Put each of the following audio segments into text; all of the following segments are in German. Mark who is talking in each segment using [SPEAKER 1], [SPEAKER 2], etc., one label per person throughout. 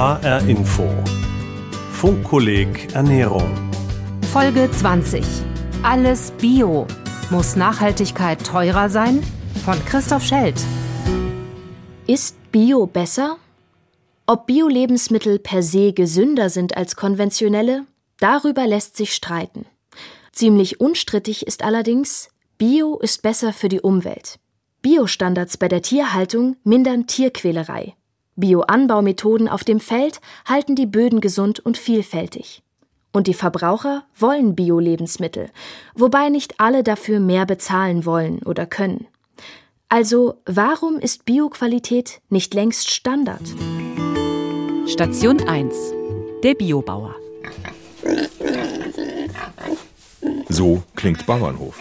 [SPEAKER 1] HR Info. Funkkolleg Ernährung.
[SPEAKER 2] Folge 20. Alles Bio. Muss Nachhaltigkeit teurer sein? Von Christoph Schelt.
[SPEAKER 3] Ist Bio besser? Ob Bio-Lebensmittel per se gesünder sind als konventionelle, darüber lässt sich streiten. Ziemlich unstrittig ist allerdings, Bio ist besser für die Umwelt. Biostandards bei der Tierhaltung mindern Tierquälerei. Bioanbaumethoden auf dem Feld halten die Böden gesund und vielfältig. Und die Verbraucher wollen Bio-Lebensmittel, wobei nicht alle dafür mehr bezahlen wollen oder können. Also warum ist Bioqualität nicht längst Standard?
[SPEAKER 2] Station 1. Der Biobauer.
[SPEAKER 4] So klingt Bauernhof.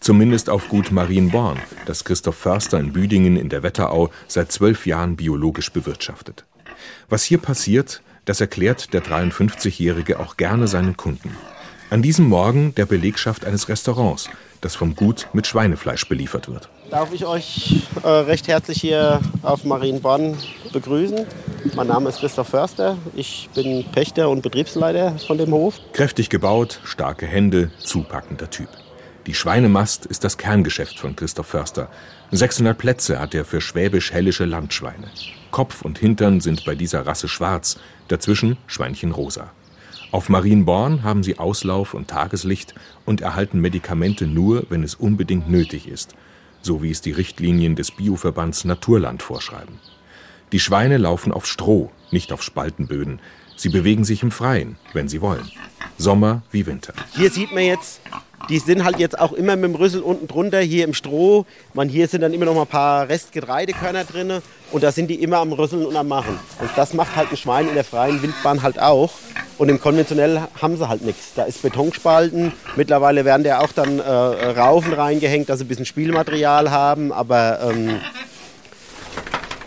[SPEAKER 4] Zumindest auf Gut Marienborn, das Christoph Förster in Büdingen in der Wetterau seit zwölf Jahren biologisch bewirtschaftet. Was hier passiert, das erklärt der 53-Jährige auch gerne seinen Kunden. An diesem Morgen der Belegschaft eines Restaurants, das vom Gut mit Schweinefleisch beliefert wird.
[SPEAKER 5] Darf ich euch äh, recht herzlich hier auf Marienborn begrüßen. Mein Name ist Christoph Förster. Ich bin Pächter und Betriebsleiter von dem Hof.
[SPEAKER 4] Kräftig gebaut, starke Hände, zupackender Typ. Die Schweinemast ist das Kerngeschäft von Christoph Förster. 600 Plätze hat er für schwäbisch-hellische Landschweine. Kopf und Hintern sind bei dieser Rasse schwarz, dazwischen Schweinchen rosa. Auf Marienborn haben sie Auslauf und Tageslicht und erhalten Medikamente nur, wenn es unbedingt nötig ist, so wie es die Richtlinien des Bioverbands Naturland vorschreiben. Die Schweine laufen auf Stroh, nicht auf Spaltenböden. Sie bewegen sich im Freien, wenn sie wollen. Sommer wie Winter.
[SPEAKER 5] Hier sieht man jetzt die sind halt jetzt auch immer mit dem Rüssel unten drunter, hier im Stroh. Man, hier sind dann immer noch mal ein paar Restgetreidekörner drin und da sind die immer am Rüsseln und am Machen. Und das macht halt ein Schwein in der freien Wildbahn halt auch. Und im konventionell haben sie halt nichts. Da ist Betonspalten. Mittlerweile werden da auch dann äh, Raufen reingehängt, dass sie ein bisschen Spielmaterial haben. Aber ähm,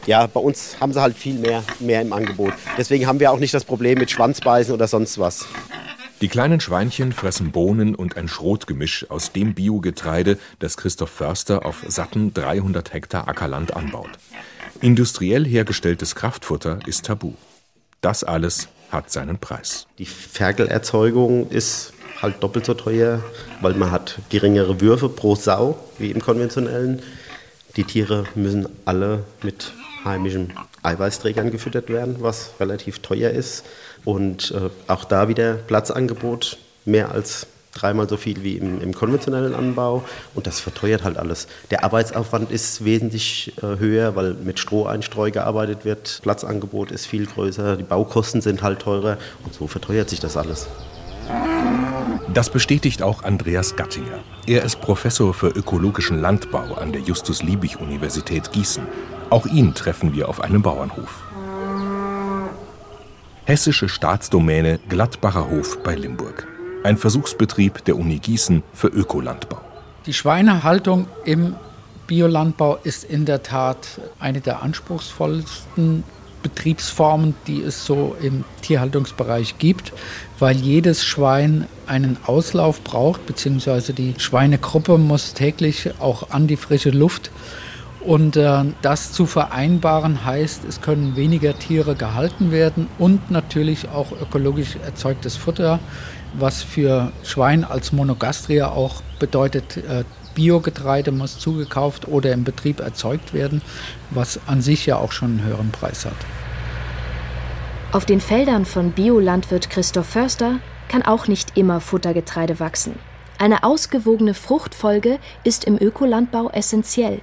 [SPEAKER 5] ja, bei uns haben sie halt viel mehr, mehr im Angebot. Deswegen haben wir auch nicht das Problem mit Schwanzbeißen oder sonst was.
[SPEAKER 4] Die kleinen Schweinchen fressen Bohnen und ein Schrotgemisch aus dem Biogetreide, das Christoph Förster auf satten 300 Hektar Ackerland anbaut. Industriell hergestelltes Kraftfutter ist tabu. Das alles hat seinen Preis.
[SPEAKER 5] Die Ferkelerzeugung ist halt doppelt so teuer, weil man hat geringere Würfe pro Sau wie im konventionellen. Die Tiere müssen alle mit heimischen Eiweißträgern gefüttert werden, was relativ teuer ist. Und äh, auch da wieder Platzangebot mehr als dreimal so viel wie im, im, konventionellen Anbau und das verteuert halt alles. Der Arbeitsaufwand ist wesentlich äh, höher, weil mit Stroheinstreu gearbeitet wird. Platzangebot ist viel größer, die Baukosten sind halt teurer und so verteuert sich das alles.
[SPEAKER 4] Das bestätigt auch Andreas Gattinger. Er ist Professor für ökologischen Landbau an der Justus-Liebig-Universität Gießen. Auch ihn treffen wir auf einem Bauernhof. Hessische Staatsdomäne Gladbacher Hof bei Limburg. Ein Versuchsbetrieb der Uni Gießen für Ökolandbau.
[SPEAKER 6] Die Schweinehaltung im Biolandbau ist in der Tat eine der anspruchsvollsten Betriebsformen, die es so im Tierhaltungsbereich gibt, weil jedes Schwein einen Auslauf braucht, beziehungsweise die Schweinegruppe muss täglich auch an die frische Luft und äh, das zu vereinbaren heißt, es können weniger Tiere gehalten werden und natürlich auch ökologisch erzeugtes Futter, was für Schwein als Monogastria auch bedeutet, äh, Biogetreide muss zugekauft oder im Betrieb erzeugt werden, was an sich ja auch schon einen höheren Preis hat.
[SPEAKER 3] Auf den Feldern von Biolandwirt Christoph Förster kann auch nicht immer Futtergetreide wachsen. Eine ausgewogene Fruchtfolge ist im Ökolandbau essentiell.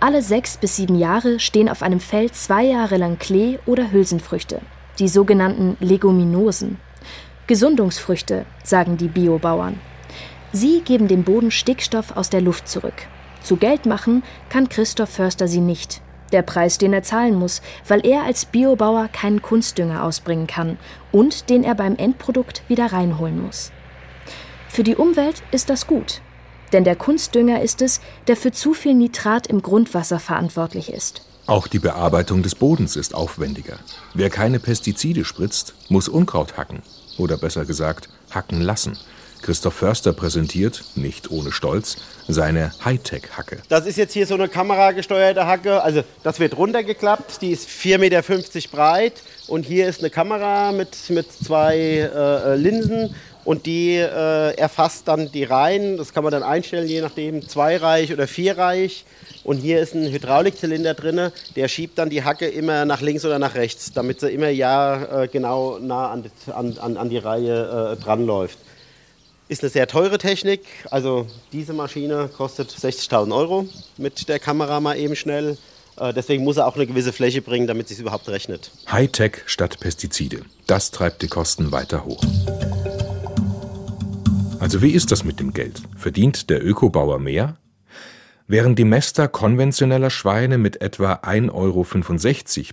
[SPEAKER 3] Alle sechs bis sieben Jahre stehen auf einem Feld zwei Jahre lang Klee oder Hülsenfrüchte, die sogenannten Leguminosen. Gesundungsfrüchte, sagen die Biobauern. Sie geben dem Boden Stickstoff aus der Luft zurück. Zu Geld machen kann Christoph Förster sie nicht. Der Preis, den er zahlen muss, weil er als Biobauer keinen Kunstdünger ausbringen kann und den er beim Endprodukt wieder reinholen muss. Für die Umwelt ist das gut, denn der Kunstdünger ist es, der für zu viel Nitrat im Grundwasser verantwortlich ist.
[SPEAKER 4] Auch die Bearbeitung des Bodens ist aufwendiger. Wer keine Pestizide spritzt, muss Unkraut hacken. Oder besser gesagt, hacken lassen. Christoph Förster präsentiert, nicht ohne Stolz, seine Hightech-Hacke.
[SPEAKER 5] Das ist jetzt hier so eine kameragesteuerte Hacke. Also das wird runtergeklappt. Die ist 4,50 Meter breit. Und hier ist eine Kamera mit, mit zwei äh, Linsen. Und die äh, erfasst dann die Reihen. Das kann man dann einstellen, je nachdem, zweireich oder vierreich. Und hier ist ein Hydraulikzylinder drin, der schiebt dann die Hacke immer nach links oder nach rechts, damit sie immer ja äh, genau nah an, an, an die Reihe äh, dran läuft. Ist eine sehr teure Technik, also diese Maschine kostet 60.000 Euro mit der Kamera mal eben schnell. Äh, deswegen muss er auch eine gewisse Fläche bringen, damit es sich überhaupt rechnet.
[SPEAKER 4] Hightech statt Pestizide. Das treibt die Kosten weiter hoch. Also wie ist das mit dem Geld? Verdient der Ökobauer mehr? Während die Mäster konventioneller Schweine mit etwa 1,65 Euro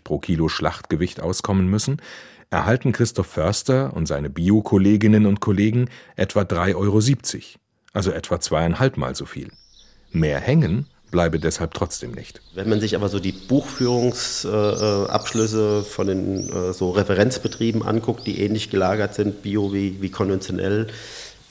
[SPEAKER 4] pro Kilo Schlachtgewicht auskommen müssen, erhalten Christoph Förster und seine Bio-Kolleginnen und Kollegen etwa 3,70 Euro, also etwa zweieinhalb Mal so viel. Mehr hängen bleibe deshalb trotzdem nicht.
[SPEAKER 5] Wenn man sich aber so die Buchführungsabschlüsse von den äh, so Referenzbetrieben anguckt, die ähnlich gelagert sind, bio wie, wie konventionell,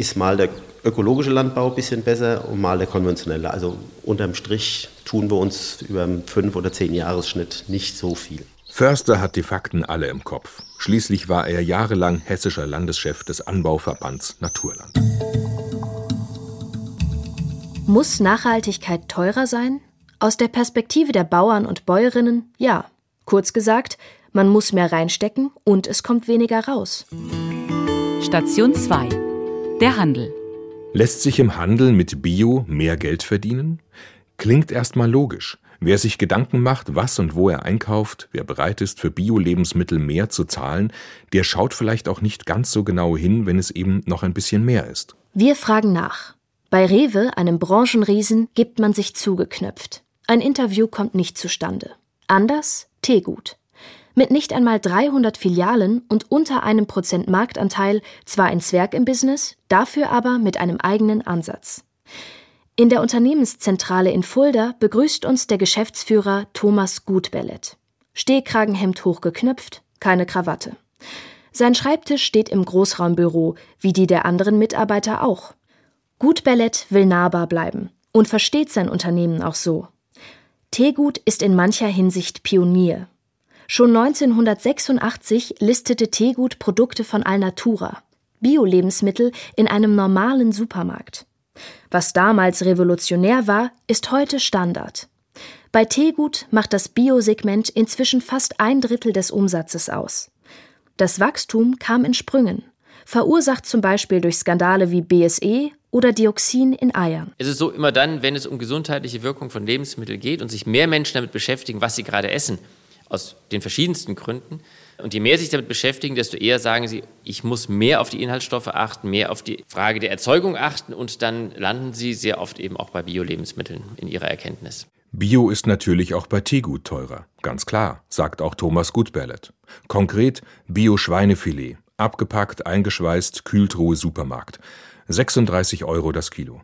[SPEAKER 5] ist mal der ökologische Landbau ein bisschen besser und mal der konventionelle. Also unterm Strich tun wir uns über einen 5- oder 10-Jahres-Schnitt nicht so viel.
[SPEAKER 4] Förster hat die Fakten alle im Kopf. Schließlich war er jahrelang hessischer Landeschef des Anbauverbands Naturland.
[SPEAKER 3] Muss Nachhaltigkeit teurer sein? Aus der Perspektive der Bauern und Bäuerinnen ja. Kurz gesagt, man muss mehr reinstecken und es kommt weniger raus.
[SPEAKER 2] Station 2. Der Handel.
[SPEAKER 4] Lässt sich im Handel mit Bio mehr Geld verdienen? Klingt erstmal logisch. Wer sich Gedanken macht, was und wo er einkauft, wer bereit ist, für Bio-Lebensmittel mehr zu zahlen, der schaut vielleicht auch nicht ganz so genau hin, wenn es eben noch ein bisschen mehr ist.
[SPEAKER 3] Wir fragen nach. Bei Rewe, einem Branchenriesen, gibt man sich zugeknöpft. Ein Interview kommt nicht zustande. Anders Teegut. Mit nicht einmal 300 Filialen und unter einem Prozent Marktanteil zwar ein Zwerg im Business, dafür aber mit einem eigenen Ansatz. In der Unternehmenszentrale in Fulda begrüßt uns der Geschäftsführer Thomas Gutbellet. Stehkragenhemd hochgeknöpft, keine Krawatte. Sein Schreibtisch steht im Großraumbüro, wie die der anderen Mitarbeiter auch. Gutbellet will nahbar bleiben und versteht sein Unternehmen auch so. Teegut ist in mancher Hinsicht Pionier. Schon 1986 listete Teegut Produkte von Alnatura, Bio-Lebensmittel in einem normalen Supermarkt. Was damals revolutionär war, ist heute Standard. Bei Teegut macht das Biosegment inzwischen fast ein Drittel des Umsatzes aus. Das Wachstum kam in Sprüngen, verursacht zum Beispiel durch Skandale wie BSE oder Dioxin in Eiern.
[SPEAKER 1] Es ist so, immer dann, wenn es um gesundheitliche Wirkung von Lebensmitteln geht und sich mehr Menschen damit beschäftigen, was sie gerade essen, aus den verschiedensten Gründen. Und je mehr sich damit beschäftigen, desto eher sagen sie, ich muss mehr auf die Inhaltsstoffe achten, mehr auf die Frage der Erzeugung achten und dann landen sie sehr oft eben auch bei Bio-Lebensmitteln in ihrer Erkenntnis.
[SPEAKER 4] Bio ist natürlich auch bei Teegut teurer, ganz klar, sagt auch Thomas Gutberlet. Konkret Bio-Schweinefilet, abgepackt, eingeschweißt, Kühltruhe Supermarkt. 36 Euro das Kilo.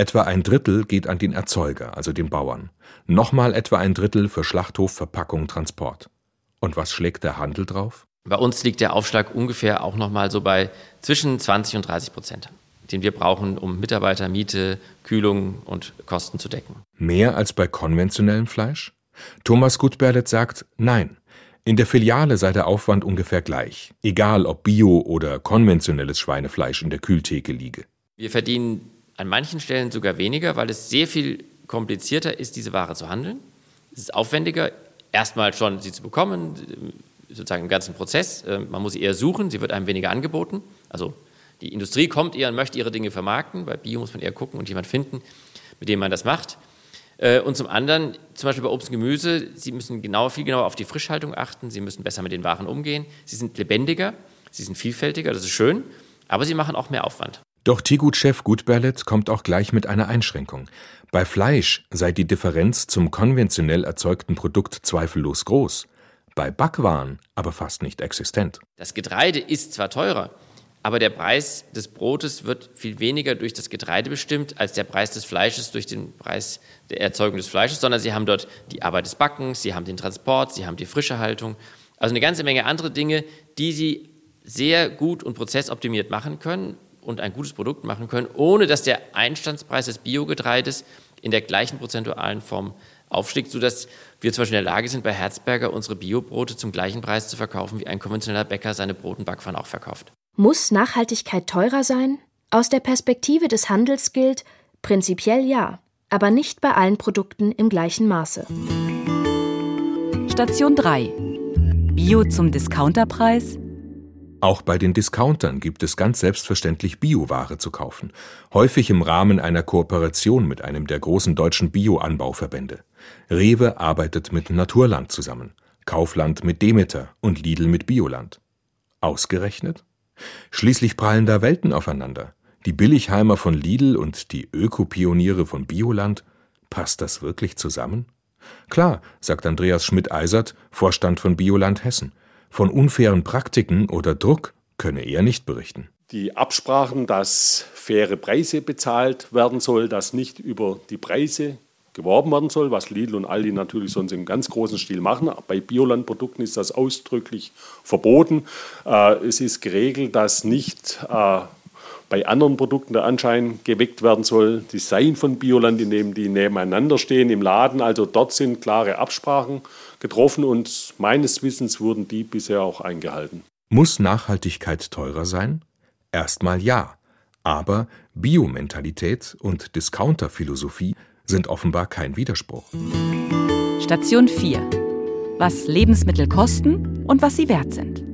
[SPEAKER 4] Etwa ein Drittel geht an den Erzeuger, also den Bauern. Nochmal etwa ein Drittel für Schlachthof, Verpackung, Transport. Und was schlägt der Handel drauf?
[SPEAKER 1] Bei uns liegt der Aufschlag ungefähr auch nochmal so bei zwischen 20 und 30 Prozent, den wir brauchen, um Mitarbeiter, Miete, Kühlung und Kosten zu decken.
[SPEAKER 4] Mehr als bei konventionellem Fleisch? Thomas Gutberlet sagt nein. In der Filiale sei der Aufwand ungefähr gleich, egal ob Bio oder konventionelles Schweinefleisch in der Kühltheke liege.
[SPEAKER 1] Wir verdienen an manchen Stellen sogar weniger, weil es sehr viel komplizierter ist, diese Ware zu handeln. Es ist aufwendiger, erstmal schon sie zu bekommen, sozusagen im ganzen Prozess. Ähm, man muss sie eher suchen, sie wird einem weniger angeboten. Also die Industrie kommt eher und möchte ihre Dinge vermarkten. Bei Bio muss man eher gucken und jemand finden, mit dem man das macht. Äh, und zum anderen, zum Beispiel bei Obst und Gemüse, Sie müssen genau, viel genauer auf die Frischhaltung achten, Sie müssen besser mit den Waren umgehen. Sie sind lebendiger, Sie sind vielfältiger, das ist schön, aber Sie machen auch mehr Aufwand.
[SPEAKER 4] Doch Tegut-Chef Gutberlet kommt auch gleich mit einer Einschränkung. Bei Fleisch sei die Differenz zum konventionell erzeugten Produkt zweifellos groß, bei Backwaren aber fast nicht existent.
[SPEAKER 1] Das Getreide ist zwar teurer, aber der Preis des Brotes wird viel weniger durch das Getreide bestimmt als der Preis des Fleisches durch den Preis der Erzeugung des Fleisches, sondern Sie haben dort die Arbeit des Backens, Sie haben den Transport, Sie haben die frische Haltung, also eine ganze Menge andere Dinge, die Sie sehr gut und prozessoptimiert machen können, und ein gutes Produkt machen können, ohne dass der Einstandspreis des Biogetreides in der gleichen prozentualen Form aufschlägt, sodass wir zum Beispiel in der Lage sind, bei Herzberger unsere Biobrote zum gleichen Preis zu verkaufen, wie ein konventioneller Bäcker seine Brot- und Backpfannen auch verkauft.
[SPEAKER 3] Muss Nachhaltigkeit teurer sein? Aus der Perspektive des Handels gilt, prinzipiell ja, aber nicht bei allen Produkten im gleichen Maße.
[SPEAKER 2] Station 3. Bio zum Discounterpreis?
[SPEAKER 4] Auch bei den Discountern gibt es ganz selbstverständlich Bioware zu kaufen, häufig im Rahmen einer Kooperation mit einem der großen deutschen Bioanbauverbände. Rewe arbeitet mit Naturland zusammen, Kaufland mit Demeter und Lidl mit Bioland. Ausgerechnet? Schließlich prallen da Welten aufeinander. Die Billigheimer von Lidl und die Ökopioniere von Bioland. Passt das wirklich zusammen? Klar, sagt Andreas Schmidt-Eisert, Vorstand von Bioland Hessen. Von unfairen Praktiken oder Druck könne er nicht berichten.
[SPEAKER 7] Die Absprachen, dass faire Preise bezahlt werden soll, dass nicht über die Preise geworben werden soll, was Lidl und Aldi natürlich sonst im ganz großen Stil machen. Bei Biolandprodukten ist das ausdrücklich verboten. Äh, es ist geregelt, dass nicht äh, bei anderen Produkten der Anschein geweckt werden soll, die seien von Bioland, indem die nebeneinander stehen im Laden. Also dort sind klare Absprachen getroffen und meines Wissens wurden die bisher auch eingehalten.
[SPEAKER 4] Muss Nachhaltigkeit teurer sein? Erstmal ja. Aber Biomentalität und Discounterphilosophie sind offenbar kein Widerspruch.
[SPEAKER 2] Station 4. Was Lebensmittel kosten und was sie wert sind.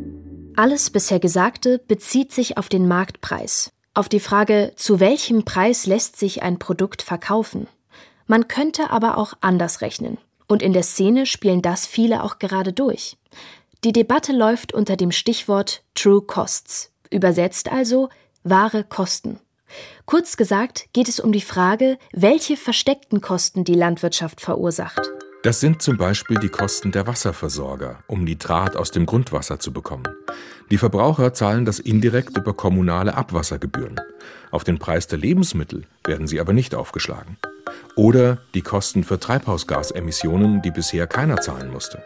[SPEAKER 3] Alles bisher Gesagte bezieht sich auf den Marktpreis, auf die Frage, zu welchem Preis lässt sich ein Produkt verkaufen. Man könnte aber auch anders rechnen. Und in der Szene spielen das viele auch gerade durch. Die Debatte läuft unter dem Stichwort True Costs, übersetzt also wahre Kosten. Kurz gesagt geht es um die Frage, welche versteckten Kosten die Landwirtschaft verursacht.
[SPEAKER 4] Das sind zum Beispiel die Kosten der Wasserversorger, um Nitrat aus dem Grundwasser zu bekommen. Die Verbraucher zahlen das indirekt über kommunale Abwassergebühren. Auf den Preis der Lebensmittel werden sie aber nicht aufgeschlagen. Oder die Kosten für Treibhausgasemissionen, die bisher keiner zahlen musste.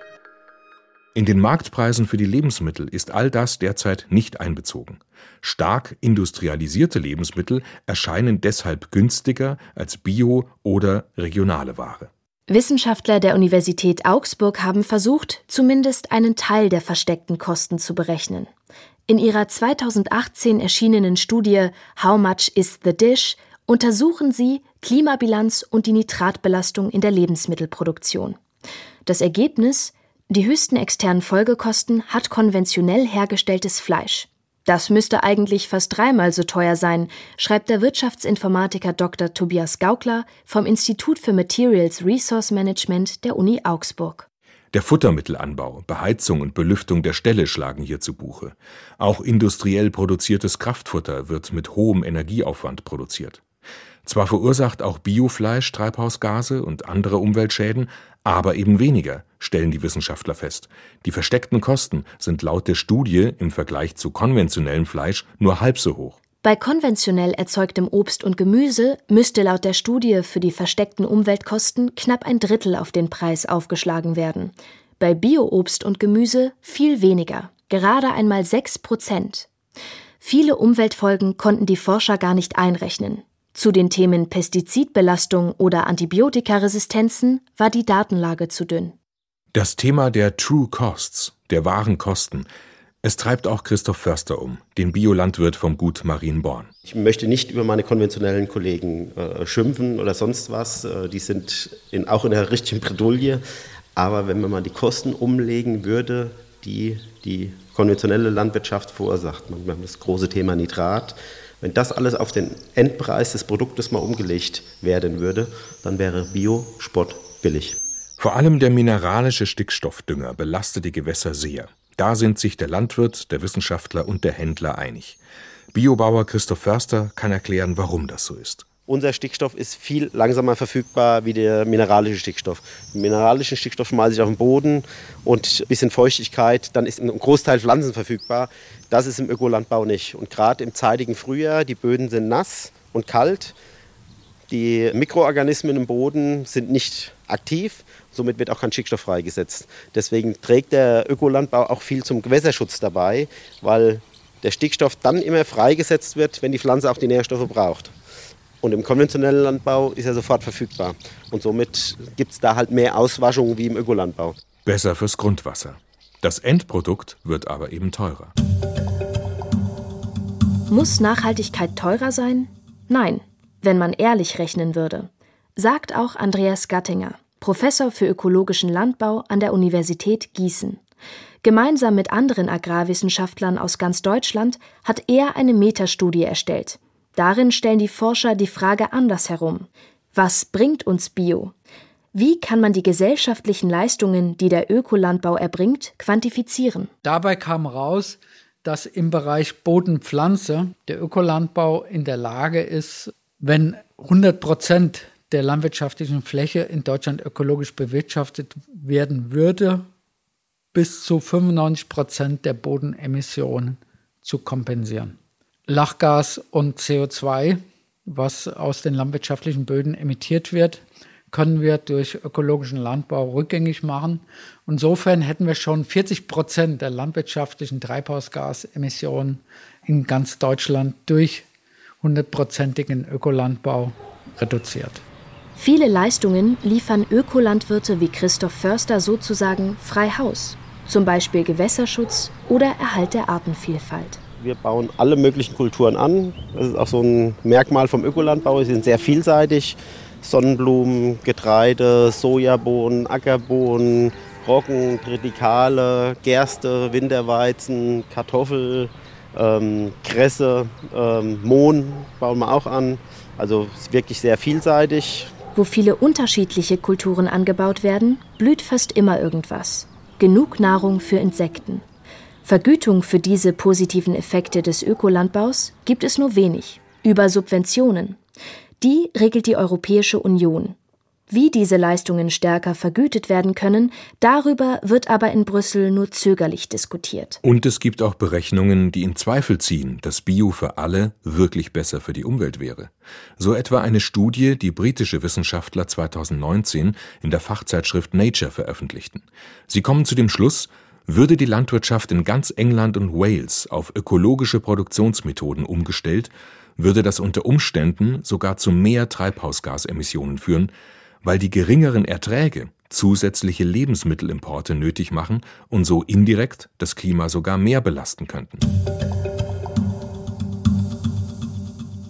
[SPEAKER 4] In den Marktpreisen für die Lebensmittel ist all das derzeit nicht einbezogen. Stark industrialisierte Lebensmittel erscheinen deshalb günstiger als Bio- oder regionale Ware.
[SPEAKER 3] Wissenschaftler der Universität Augsburg haben versucht, zumindest einen Teil der versteckten Kosten zu berechnen. In ihrer 2018 erschienenen Studie How much is the dish untersuchen sie Klimabilanz und die Nitratbelastung in der Lebensmittelproduktion. Das Ergebnis die höchsten externen Folgekosten hat konventionell hergestelltes Fleisch. Das müsste eigentlich fast dreimal so teuer sein, schreibt der Wirtschaftsinformatiker Dr. Tobias Gaukler vom Institut für Materials Resource Management der Uni Augsburg.
[SPEAKER 4] Der Futtermittelanbau, Beheizung und Belüftung der Ställe schlagen hier zu Buche. Auch industriell produziertes Kraftfutter wird mit hohem Energieaufwand produziert. Zwar verursacht auch Biofleisch Treibhausgase und andere Umweltschäden, aber eben weniger, stellen die Wissenschaftler fest. Die versteckten Kosten sind laut der Studie im Vergleich zu konventionellem Fleisch nur halb so hoch.
[SPEAKER 3] Bei konventionell erzeugtem Obst und Gemüse müsste laut der Studie für die versteckten Umweltkosten knapp ein Drittel auf den Preis aufgeschlagen werden. Bei Bio-Obst und Gemüse viel weniger, gerade einmal sechs Prozent. Viele Umweltfolgen konnten die Forscher gar nicht einrechnen. Zu den Themen Pestizidbelastung oder Antibiotikaresistenzen war die Datenlage zu dünn.
[SPEAKER 4] Das Thema der True Costs, der wahren Kosten, es treibt auch Christoph Förster um, den Biolandwirt vom Gut Marienborn.
[SPEAKER 5] Ich möchte nicht über meine konventionellen Kollegen äh, schimpfen oder sonst was. Äh, die sind in, auch in der richtigen Bredouille. Aber wenn man mal die Kosten umlegen würde, die die konventionelle Landwirtschaft verursacht, wir haben das große Thema Nitrat, wenn das alles auf den Endpreis des Produktes mal umgelegt werden würde, dann wäre Bio-Sport billig.
[SPEAKER 4] Vor allem der mineralische Stickstoffdünger belastet die Gewässer sehr. Da sind sich der Landwirt, der Wissenschaftler und der Händler einig. Biobauer Christoph Förster kann erklären, warum das so ist.
[SPEAKER 5] Unser Stickstoff ist viel langsamer verfügbar wie der mineralische Stickstoff. Den mineralischen Stickstoff schmeiße ich auf den Boden und ein bisschen Feuchtigkeit, dann ist ein Großteil Pflanzen verfügbar. Das ist im Ökolandbau nicht. Und gerade im zeitigen Frühjahr, die Böden sind nass und kalt, die Mikroorganismen im Boden sind nicht aktiv, somit wird auch kein Stickstoff freigesetzt. Deswegen trägt der Ökolandbau auch viel zum Gewässerschutz dabei, weil der Stickstoff dann immer freigesetzt wird, wenn die Pflanze auch die Nährstoffe braucht. Und im konventionellen Landbau ist er sofort verfügbar. Und somit gibt es da halt mehr Auswaschung wie im Ökolandbau.
[SPEAKER 4] Besser fürs Grundwasser. Das Endprodukt wird aber eben teurer.
[SPEAKER 3] Muss Nachhaltigkeit teurer sein? Nein, wenn man ehrlich rechnen würde. Sagt auch Andreas Gattinger, Professor für ökologischen Landbau an der Universität Gießen. Gemeinsam mit anderen Agrarwissenschaftlern aus ganz Deutschland hat er eine Metastudie erstellt. Darin stellen die Forscher die Frage andersherum. Was bringt uns Bio? Wie kann man die gesellschaftlichen Leistungen, die der Ökolandbau erbringt, quantifizieren?
[SPEAKER 6] Dabei kam raus, dass im Bereich Bodenpflanze der Ökolandbau in der Lage ist, wenn 100 Prozent der landwirtschaftlichen Fläche in Deutschland ökologisch bewirtschaftet werden würde, bis zu 95 Prozent der Bodenemissionen zu kompensieren. Lachgas und CO2, was aus den landwirtschaftlichen Böden emittiert wird, können wir durch ökologischen Landbau rückgängig machen. Insofern hätten wir schon 40 Prozent der landwirtschaftlichen Treibhausgasemissionen in ganz Deutschland durch hundertprozentigen Ökolandbau reduziert.
[SPEAKER 3] Viele Leistungen liefern Ökolandwirte wie Christoph Förster sozusagen frei Haus, zum Beispiel Gewässerschutz oder Erhalt der Artenvielfalt.
[SPEAKER 5] Wir bauen alle möglichen Kulturen an. Das ist auch so ein Merkmal vom Ökolandbau. Sie sind sehr vielseitig. Sonnenblumen, Getreide, Sojabohnen, Ackerbohnen, Roggen, Tritikale, Gerste, Winterweizen, Kartoffel, ähm, Kresse, ähm, Mohn bauen wir auch an. Also wirklich sehr vielseitig.
[SPEAKER 3] Wo viele unterschiedliche Kulturen angebaut werden, blüht fast immer irgendwas. Genug Nahrung für Insekten. Vergütung für diese positiven Effekte des Ökolandbaus gibt es nur wenig. Über Subventionen. Die regelt die Europäische Union. Wie diese Leistungen stärker vergütet werden können, darüber wird aber in Brüssel nur zögerlich diskutiert.
[SPEAKER 4] Und es gibt auch Berechnungen, die in Zweifel ziehen, dass Bio für alle wirklich besser für die Umwelt wäre. So etwa eine Studie, die britische Wissenschaftler 2019 in der Fachzeitschrift Nature veröffentlichten. Sie kommen zu dem Schluss, würde die Landwirtschaft in ganz England und Wales auf ökologische Produktionsmethoden umgestellt, würde das unter Umständen sogar zu mehr Treibhausgasemissionen führen, weil die geringeren Erträge zusätzliche Lebensmittelimporte nötig machen und so indirekt das Klima sogar mehr belasten könnten.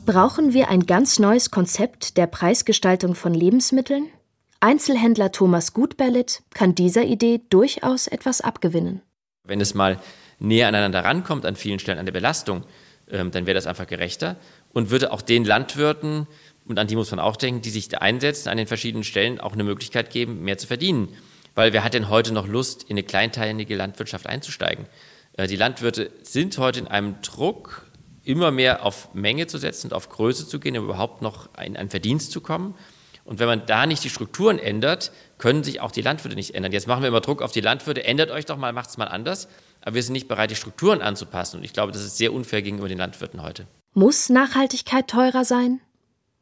[SPEAKER 3] Brauchen wir ein ganz neues Konzept der Preisgestaltung von Lebensmitteln? Einzelhändler Thomas Gutberlet kann dieser Idee durchaus etwas abgewinnen.
[SPEAKER 1] Wenn es mal näher aneinander rankommt an vielen Stellen an der Belastung, ähm, dann wäre das einfach gerechter und würde auch den Landwirten und an die muss man auch denken, die sich einsetzen, an den verschiedenen Stellen auch eine Möglichkeit geben, mehr zu verdienen. Weil wer hat denn heute noch Lust, in eine kleinteilige Landwirtschaft einzusteigen? Äh, die Landwirte sind heute in einem Druck, immer mehr auf Menge zu setzen und auf Größe zu gehen, um überhaupt noch in einen Verdienst zu kommen. Und wenn man da nicht die Strukturen ändert, können sich auch die Landwirte nicht ändern. Jetzt machen wir immer Druck auf die Landwirte, ändert euch doch mal, macht es mal anders. Aber wir sind nicht bereit, die Strukturen anzupassen. Und ich glaube, das ist sehr unfair gegenüber den Landwirten heute.
[SPEAKER 3] Muss Nachhaltigkeit teurer sein?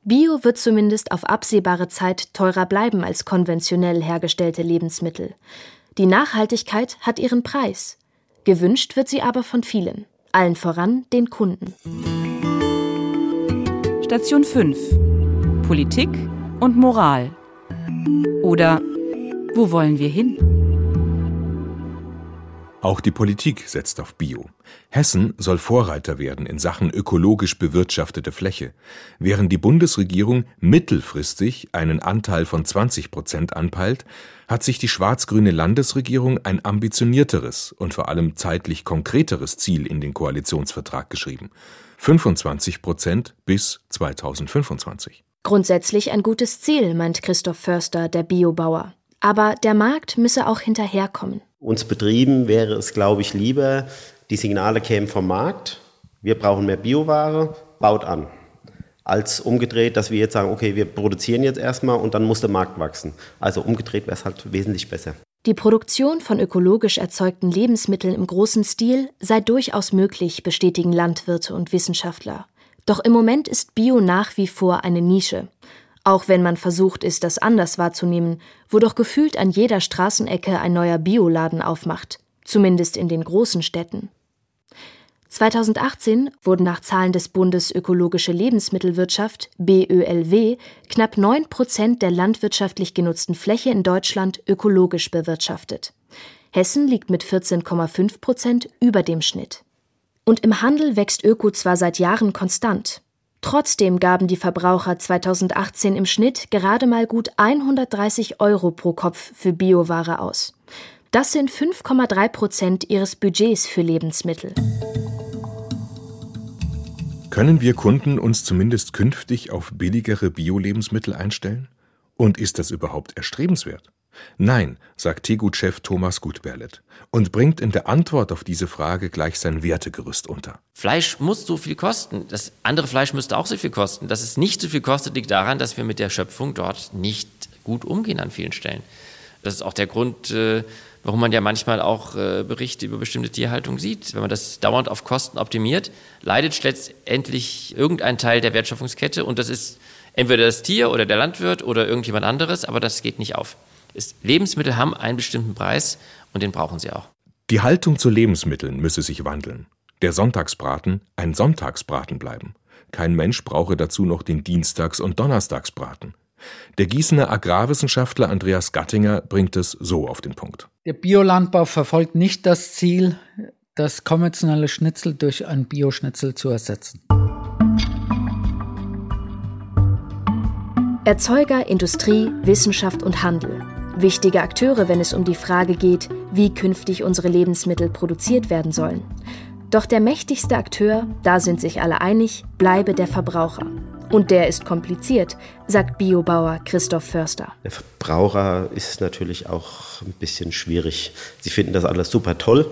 [SPEAKER 3] Bio wird zumindest auf absehbare Zeit teurer bleiben als konventionell hergestellte Lebensmittel. Die Nachhaltigkeit hat ihren Preis. Gewünscht wird sie aber von vielen, allen voran den Kunden.
[SPEAKER 2] Station 5. Politik und Moral. Oder wo wollen wir hin?
[SPEAKER 4] Auch die Politik setzt auf Bio. Hessen soll Vorreiter werden in Sachen ökologisch bewirtschaftete Fläche. Während die Bundesregierung mittelfristig einen Anteil von 20 Prozent anpeilt, hat sich die schwarz-grüne Landesregierung ein ambitionierteres und vor allem zeitlich konkreteres Ziel in den Koalitionsvertrag geschrieben. 25 Prozent bis 2025.
[SPEAKER 3] Grundsätzlich ein gutes Ziel, meint Christoph Förster, der Biobauer. Aber der Markt müsse auch hinterherkommen.
[SPEAKER 5] Uns Betrieben wäre es, glaube ich, lieber, die Signale kämen vom Markt, wir brauchen mehr Bioware, baut an. Als umgedreht, dass wir jetzt sagen, okay, wir produzieren jetzt erstmal und dann muss der Markt wachsen. Also umgedreht wäre es halt wesentlich besser.
[SPEAKER 3] Die Produktion von ökologisch erzeugten Lebensmitteln im großen Stil sei durchaus möglich, bestätigen Landwirte und Wissenschaftler. Doch im Moment ist Bio nach wie vor eine Nische. Auch wenn man versucht ist, das anders wahrzunehmen, wo doch gefühlt an jeder Straßenecke ein neuer Bioladen aufmacht, zumindest in den großen Städten. 2018 wurden nach Zahlen des Bundes Ökologische Lebensmittelwirtschaft BÖLW knapp 9 Prozent der landwirtschaftlich genutzten Fläche in Deutschland ökologisch bewirtschaftet. Hessen liegt mit 14,5 Prozent über dem Schnitt. Und im Handel wächst Öko zwar seit Jahren konstant. Trotzdem gaben die Verbraucher 2018 im Schnitt gerade mal gut 130 Euro pro Kopf für Bioware aus. Das sind 5,3 Prozent ihres Budgets für Lebensmittel.
[SPEAKER 4] Können wir Kunden uns zumindest künftig auf billigere Bio-Lebensmittel einstellen? Und ist das überhaupt erstrebenswert? Nein, sagt Tegut-Chef Thomas Gutberlet und bringt in der Antwort auf diese Frage gleich sein Wertegerüst unter.
[SPEAKER 1] Fleisch muss so viel kosten. Das andere Fleisch müsste auch so viel kosten. Dass es nicht so viel kostet, liegt daran, dass wir mit der Schöpfung dort nicht gut umgehen an vielen Stellen. Das ist auch der Grund, äh, warum man ja manchmal auch äh, Berichte über bestimmte Tierhaltung sieht. Wenn man das dauernd auf Kosten optimiert, leidet letztendlich irgendein Teil der Wertschöpfungskette und das ist entweder das Tier oder der Landwirt oder irgendjemand anderes, aber das geht nicht auf. Lebensmittel haben einen bestimmten Preis und den brauchen sie auch.
[SPEAKER 4] Die Haltung zu Lebensmitteln müsse sich wandeln. Der Sonntagsbraten ein Sonntagsbraten bleiben. Kein Mensch brauche dazu noch den Dienstags- und Donnerstagsbraten. Der Gießener Agrarwissenschaftler Andreas Gattinger bringt es so auf den Punkt.
[SPEAKER 6] Der Biolandbau verfolgt nicht das Ziel, das konventionelle Schnitzel durch ein Bioschnitzel zu ersetzen.
[SPEAKER 3] Erzeuger, Industrie, Wissenschaft und Handel. Wichtige Akteure, wenn es um die Frage geht, wie künftig unsere Lebensmittel produziert werden sollen. Doch der mächtigste Akteur, da sind sich alle einig, bleibe der Verbraucher. Und der ist kompliziert, sagt Biobauer Christoph Förster.
[SPEAKER 5] Der Verbraucher ist natürlich auch ein bisschen schwierig. Sie finden das alles super toll,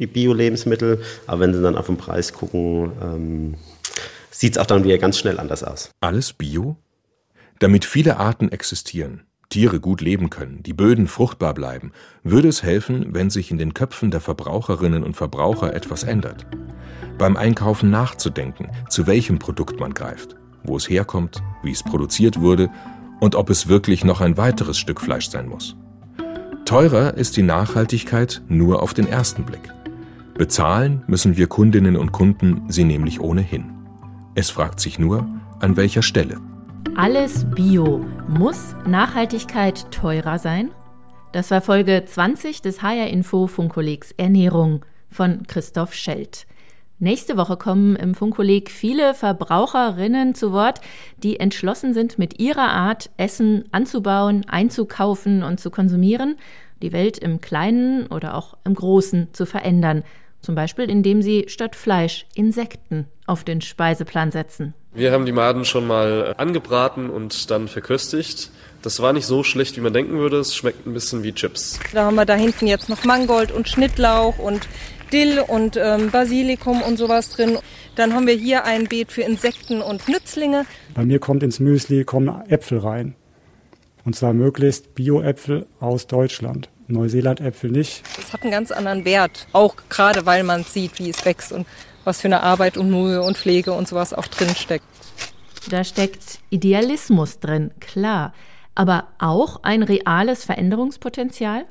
[SPEAKER 5] die Bio-Lebensmittel, aber wenn sie dann auf den Preis gucken, ähm, sieht es auch dann wieder ganz schnell anders aus.
[SPEAKER 4] Alles Bio? Damit viele Arten existieren, Tiere gut leben können, die Böden fruchtbar bleiben, würde es helfen, wenn sich in den Köpfen der Verbraucherinnen und Verbraucher etwas ändert. Beim Einkaufen nachzudenken, zu welchem Produkt man greift wo es herkommt, wie es produziert wurde und ob es wirklich noch ein weiteres Stück Fleisch sein muss. Teurer ist die Nachhaltigkeit nur auf den ersten Blick. Bezahlen müssen wir Kundinnen und Kunden sie nämlich ohnehin. Es fragt sich nur, an welcher Stelle.
[SPEAKER 2] Alles Bio. Muss Nachhaltigkeit teurer sein? Das war Folge 20 des HR Info Funkkollegs Ernährung von Christoph Schelt. Nächste Woche kommen im Funkkolleg viele Verbraucherinnen zu Wort, die entschlossen sind, mit ihrer Art Essen anzubauen, einzukaufen und zu konsumieren, die Welt im Kleinen oder auch im Großen zu verändern. Zum Beispiel, indem sie statt Fleisch Insekten auf den Speiseplan setzen.
[SPEAKER 8] Wir haben die Maden schon mal angebraten und dann verköstigt. Das war nicht so schlecht, wie man denken würde. Es schmeckt ein bisschen wie Chips.
[SPEAKER 9] Da haben wir da hinten jetzt noch Mangold und Schnittlauch und Dill und ähm, Basilikum und sowas drin. Dann haben wir hier ein Beet für Insekten und Nützlinge.
[SPEAKER 10] Bei mir kommt ins Müsli kommen Äpfel rein. Und zwar möglichst Bio-Äpfel aus Deutschland. Neuseeland-Äpfel nicht.
[SPEAKER 9] Das hat einen ganz anderen Wert. Auch gerade, weil man sieht, wie es wächst und was für eine Arbeit und Mühe und Pflege und sowas auch drin steckt.
[SPEAKER 2] Da steckt Idealismus drin, klar. Aber auch ein reales Veränderungspotenzial?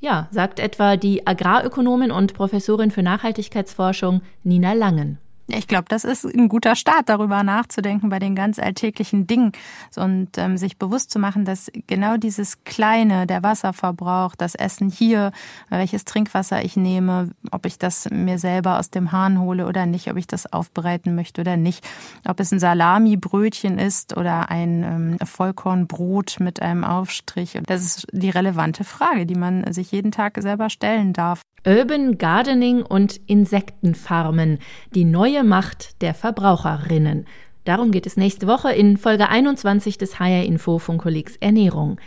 [SPEAKER 2] Ja, sagt etwa die Agrarökonomin und Professorin für Nachhaltigkeitsforschung Nina Langen.
[SPEAKER 11] Ich glaube, das ist ein guter Start, darüber nachzudenken bei den ganz alltäglichen Dingen und ähm, sich bewusst zu machen, dass genau dieses Kleine, der Wasserverbrauch, das Essen hier, welches Trinkwasser ich nehme, ob ich das mir selber aus dem Hahn hole oder nicht, ob ich das aufbereiten möchte oder nicht, ob es ein Salami-Brötchen ist oder ein ähm, Vollkornbrot mit einem Aufstrich. Das ist die relevante Frage, die man sich jeden Tag selber stellen darf.
[SPEAKER 2] Urban Gardening und Insektenfarmen, die neue Macht der Verbraucherinnen. Darum geht es nächste Woche in Folge 21 des HR Info Funkkollegs Ernährung.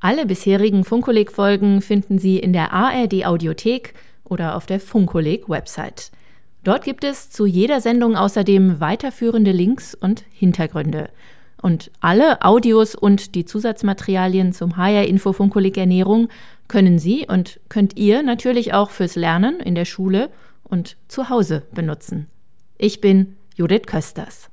[SPEAKER 2] Alle bisherigen Funkkolleg-Folgen finden Sie in der ARD Audiothek oder auf der Funkkolleg Website. Dort gibt es zu jeder Sendung außerdem weiterführende Links und Hintergründe. Und alle Audios und die Zusatzmaterialien zum HR Info Funkkolleg Ernährung können Sie und könnt ihr natürlich auch fürs Lernen in der Schule und zu Hause benutzen. Ich bin Judith Kösters.